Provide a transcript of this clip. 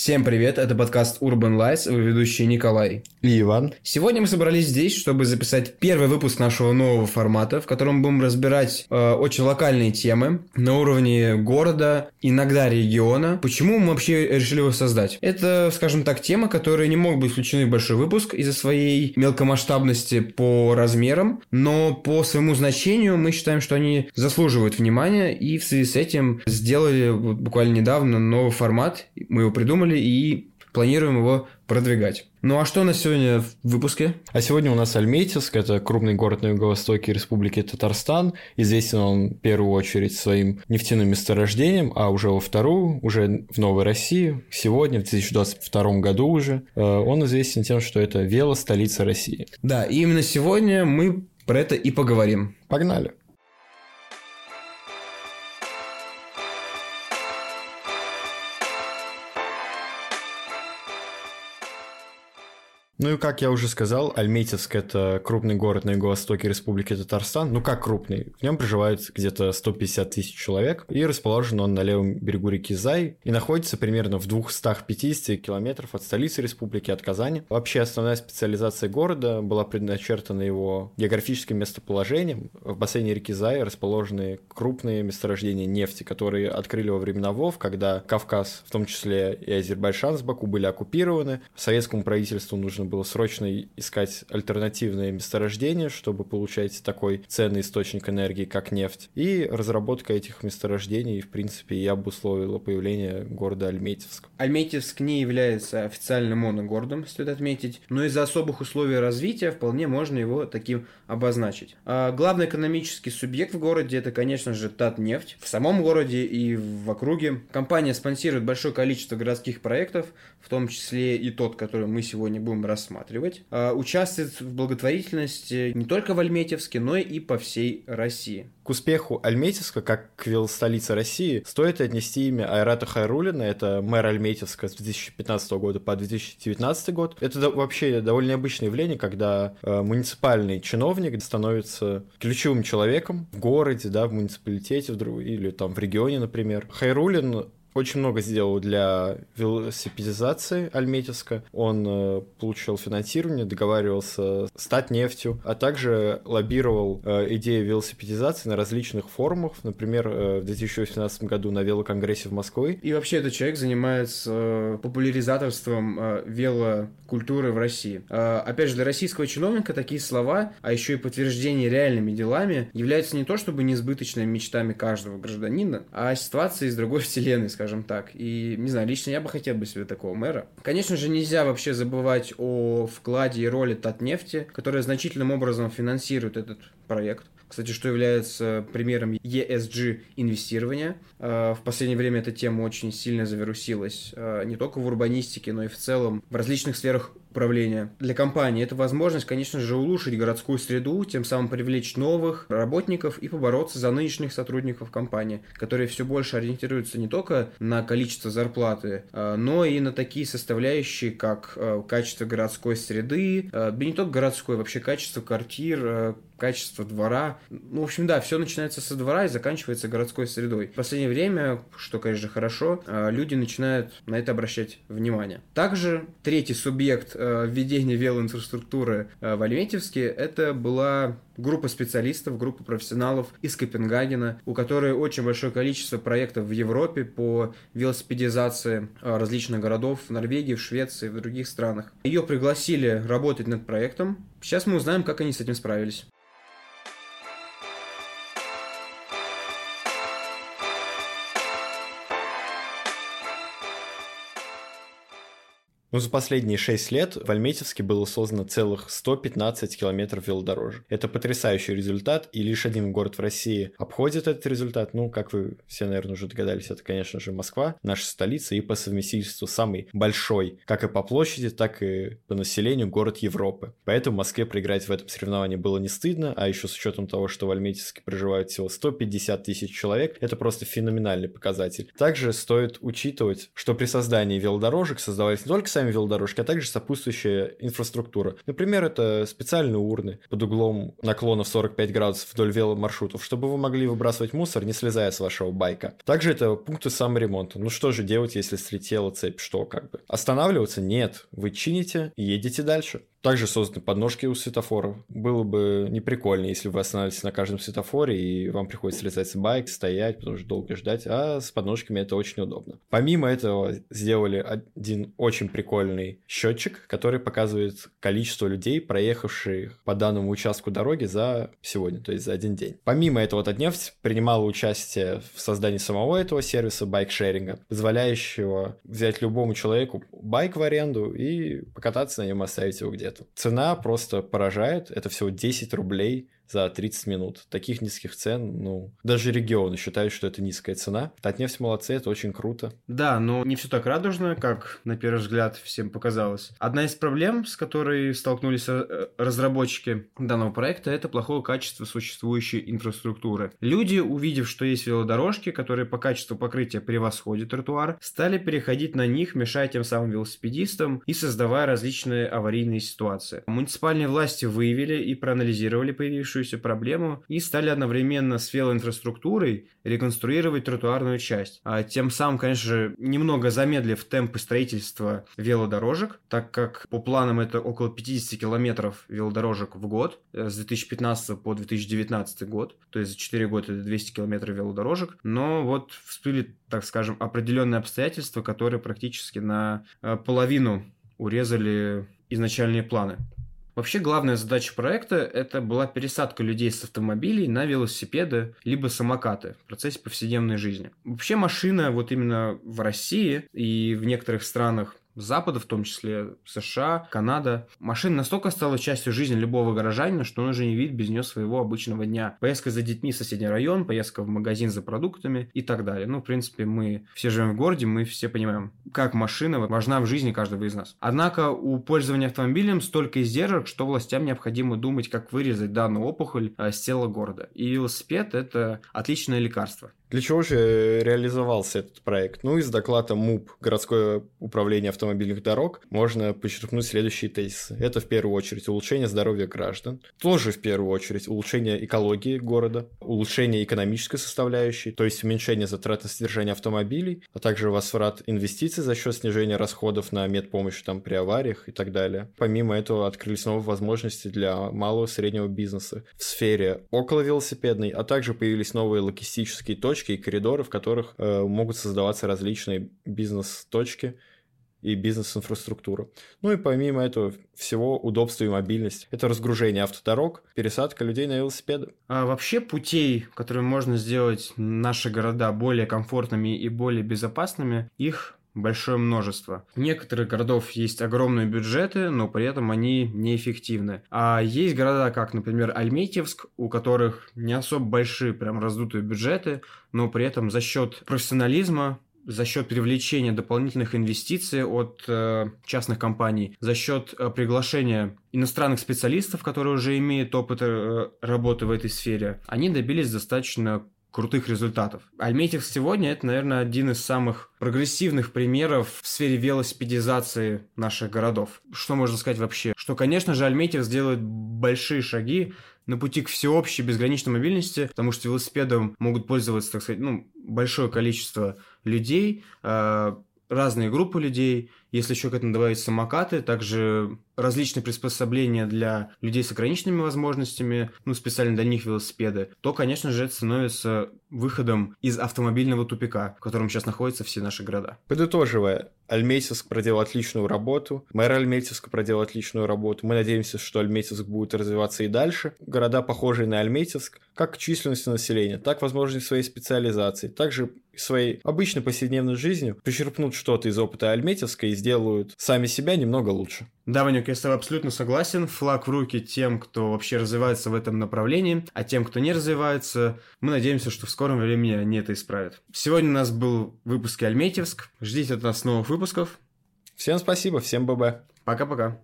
Всем привет, это подкаст Urban Lies, его ведущий Николай. И Иван. Сегодня мы собрались здесь, чтобы записать первый выпуск нашего нового формата, в котором будем разбирать э, очень локальные темы на уровне города, иногда региона. Почему мы вообще решили его создать? Это, скажем так, темы, которые не могут быть включены в большой выпуск из-за своей мелкомасштабности по размерам, но по своему значению мы считаем, что они заслуживают внимания, и в связи с этим сделали буквально недавно новый формат, мы его придумали, придумали и планируем его продвигать. Ну а что у нас сегодня в выпуске? А сегодня у нас Альметьевск, это крупный город на юго-востоке Республики Татарстан. Известен он в первую очередь своим нефтяным месторождением, а уже во вторую, уже в Новой России, сегодня, в 2022 году уже, э, он известен тем, что это вело-столица России. Да, и именно сегодня мы про это и поговорим. Погнали! Ну и как я уже сказал, Альметьевск – это крупный город на юго-востоке Республики Татарстан. Ну как крупный? В нем проживает где-то 150 тысяч человек. И расположен он на левом берегу реки Зай. И находится примерно в 250 километров от столицы республики, от Казани. Вообще основная специализация города была предначертана его географическим местоположением. В бассейне реки Зай расположены крупные месторождения нефти, которые открыли во времена ВОВ, когда Кавказ, в том числе и Азербайджан с Баку, были оккупированы. Советскому правительству нужно было срочно искать альтернативные месторождения, чтобы получать такой ценный источник энергии, как нефть. И разработка этих месторождений, в принципе, и обусловила появление города Альметьевск. Альметьевск не является официальным моногородом, стоит отметить, но из-за особых условий развития вполне можно его таким обозначить. А главный экономический субъект в городе это, конечно же, Татнефть. В самом городе и в округе компания спонсирует большое количество городских проектов, в том числе и тот, который мы сегодня будем рассматривать рассматривать, а, участвует в благотворительности не только в Альметьевске, но и по всей России. К успеху Альметьевска, как к столице России, стоит отнести имя Айрата Хайрулина, это мэр Альметьевска с 2015 года по 2019 год. Это вообще довольно необычное явление, когда э, муниципальный чиновник становится ключевым человеком в городе, да, в муниципалитете в, или там в регионе, например. Хайрулин очень много сделал для велосипедизации Альметьевска. Он э, получил финансирование, договаривался стать нефтью, а также лоббировал э, идею велосипедизации на различных форумах, например, э, в 2018 году на велоконгрессе в Москве. И вообще этот человек занимается популяризаторством велокультуры в России. Опять же, для российского чиновника такие слова, а еще и подтверждение реальными делами, являются не то чтобы несбыточными мечтами каждого гражданина, а ситуацией из другой вселенной, скажем скажем так. И, не знаю, лично я бы хотел бы себе такого мэра. Конечно же, нельзя вообще забывать о вкладе и роли Татнефти, которая значительным образом финансирует этот проект кстати, что является примером ESG инвестирования. А, в последнее время эта тема очень сильно завирусилась а, не только в урбанистике, но и в целом в различных сферах управления. Для компании это возможность, конечно же, улучшить городскую среду, тем самым привлечь новых работников и побороться за нынешних сотрудников компании, которые все больше ориентируются не только на количество зарплаты, а, но и на такие составляющие, как качество городской среды, да не только городской, вообще качество квартир, качество двора. Ну, в общем, да, все начинается со двора и заканчивается городской средой. В последнее время, что, конечно, хорошо, а, люди начинают на это обращать внимание. Также третий субъект а, введения велоинфраструктуры а, в Альметьевске это была группа специалистов, группа профессионалов из Копенгагена, у которой очень большое количество проектов в Европе по велосипедизации различных городов в Норвегии, в Швеции, в других странах. Ее пригласили работать над проектом. Сейчас мы узнаем, как они с этим справились. Ну, за последние 6 лет в Альметьевске было создано целых 115 километров велодорожек. Это потрясающий результат, и лишь один город в России обходит этот результат. Ну, как вы все, наверное, уже догадались, это, конечно же, Москва, наша столица, и по совместительству самый большой, как и по площади, так и по населению город Европы. Поэтому Москве проиграть в этом соревновании было не стыдно, а еще с учетом того, что в Альметьевске проживают всего 150 тысяч человек, это просто феноменальный показатель. Также стоит учитывать, что при создании велодорожек создавались не только сами велодорожки, а также сопутствующая инфраструктура. Например, это специальные урны под углом наклонов 45 градусов вдоль веломаршрутов, чтобы вы могли выбрасывать мусор, не слезая с вашего байка. Также это пункты саморемонта. Ну что же делать, если слетела цепь? Что как бы? Останавливаться? Нет. Вы чините и едете дальше. Также созданы подножки у светофоров. Было бы не прикольно, если вы останавливаетесь на каждом светофоре, и вам приходится слезать с байк, стоять, потому что долго ждать, а с подножками это очень удобно. Помимо этого, сделали один очень прикольный счетчик, который показывает количество людей, проехавших по данному участку дороги за сегодня, то есть за один день. Помимо этого, Татнефть принимала участие в создании самого этого сервиса байк-шеринга, позволяющего взять любому человеку байк в аренду и покататься на нем, оставить его где-то. Цена просто поражает, это всего 10 рублей за 30 минут. Таких низких цен, ну, даже регионы считают, что это низкая цена. Татнефть молодцы, это очень круто. Да, но не все так радужно, как на первый взгляд всем показалось. Одна из проблем, с которой столкнулись э, разработчики данного проекта, это плохое качество существующей инфраструктуры. Люди, увидев, что есть велодорожки, которые по качеству покрытия превосходят тротуар, стали переходить на них, мешая тем самым велосипедистам и создавая различные аварийные ситуации. Муниципальные власти выявили и проанализировали появившуюся случившуюся проблему и стали одновременно с велоинфраструктурой реконструировать тротуарную часть. А тем самым, конечно же, немного замедлив темпы строительства велодорожек, так как по планам это около 50 километров велодорожек в год э, с 2015 по 2019 год, то есть за 4 года это 200 километров велодорожек, но вот всплыли, так скажем, определенные обстоятельства, которые практически на э, половину урезали изначальные планы. Вообще главная задача проекта – это была пересадка людей с автомобилей на велосипеды либо самокаты в процессе повседневной жизни. Вообще машина вот именно в России и в некоторых странах Запада, в том числе США, Канада. Машина настолько стала частью жизни любого горожанина, что он уже не видит без нее своего обычного дня. Поездка за детьми в соседний район, поездка в магазин за продуктами и так далее. Ну, в принципе, мы все живем в городе, мы все понимаем, как машина важна в жизни каждого из нас. Однако у пользования автомобилем столько издержек, что властям необходимо думать, как вырезать данную опухоль э, с тела города. И велосипед – это отличное лекарство. Для чего же реализовался этот проект? Ну, из доклада МУП, городское управление автомобильных дорог, можно подчеркнуть следующие тезисы. Это в первую очередь улучшение здоровья граждан, тоже в первую очередь улучшение экологии города, улучшение экономической составляющей, то есть уменьшение затрат на содержание автомобилей, а также возврат инвестиций за счет снижения расходов на медпомощь там при авариях и так далее. Помимо этого открылись новые возможности для малого и среднего бизнеса в сфере около велосипедной, а также появились новые логистические точки и коридоры, в которых э, могут создаваться различные бизнес-точки и бизнес-инфраструктура. Ну и помимо этого всего удобства и мобильность. Это разгружение автодорог, пересадка людей на велосипеды. А вообще путей, которые можно сделать наши города более комфортными и более безопасными, их большое множество. У некоторых городов есть огромные бюджеты, но при этом они неэффективны. А есть города, как, например, Альметьевск, у которых не особо большие, прям раздутые бюджеты, но при этом за счет профессионализма, за счет привлечения дополнительных инвестиций от э, частных компаний, за счет э, приглашения иностранных специалистов, которые уже имеют опыт э, работы в этой сфере, они добились достаточно крутых результатов. Альметьевск сегодня это, наверное, один из самых прогрессивных примеров в сфере велосипедизации наших городов. Что можно сказать вообще? Что, конечно же, Альметьевск делает большие шаги на пути к всеобщей безграничной мобильности, потому что велосипедом могут пользоваться, так сказать, ну, большое количество людей, э, разные группы людей, если еще к этому добавить самокаты, также различные приспособления для людей с ограниченными возможностями, ну, специально для них велосипеды, то, конечно же, это становится выходом из автомобильного тупика, в котором сейчас находятся все наши города. Подытоживая, Альметьевск проделал отличную работу, мэр Альметьевска проделал отличную работу. Мы надеемся, что Альметьевск будет развиваться и дальше. Города, похожие на Альметьевск, как численностью населения, так, возможно, и своей специализации, также своей обычной повседневной жизнью почерпнут что-то из опыта Альметьевска и сделают сами себя немного лучше. Да, Ванюк, я с тобой абсолютно согласен. Флаг в руки тем, кто вообще развивается в этом направлении, а тем, кто не развивается, мы надеемся, что в скором времени они это исправят. Сегодня у нас был выпуск Альметьевск. Ждите от нас новых выпусков. Всем спасибо, всем ББ. Пока-пока.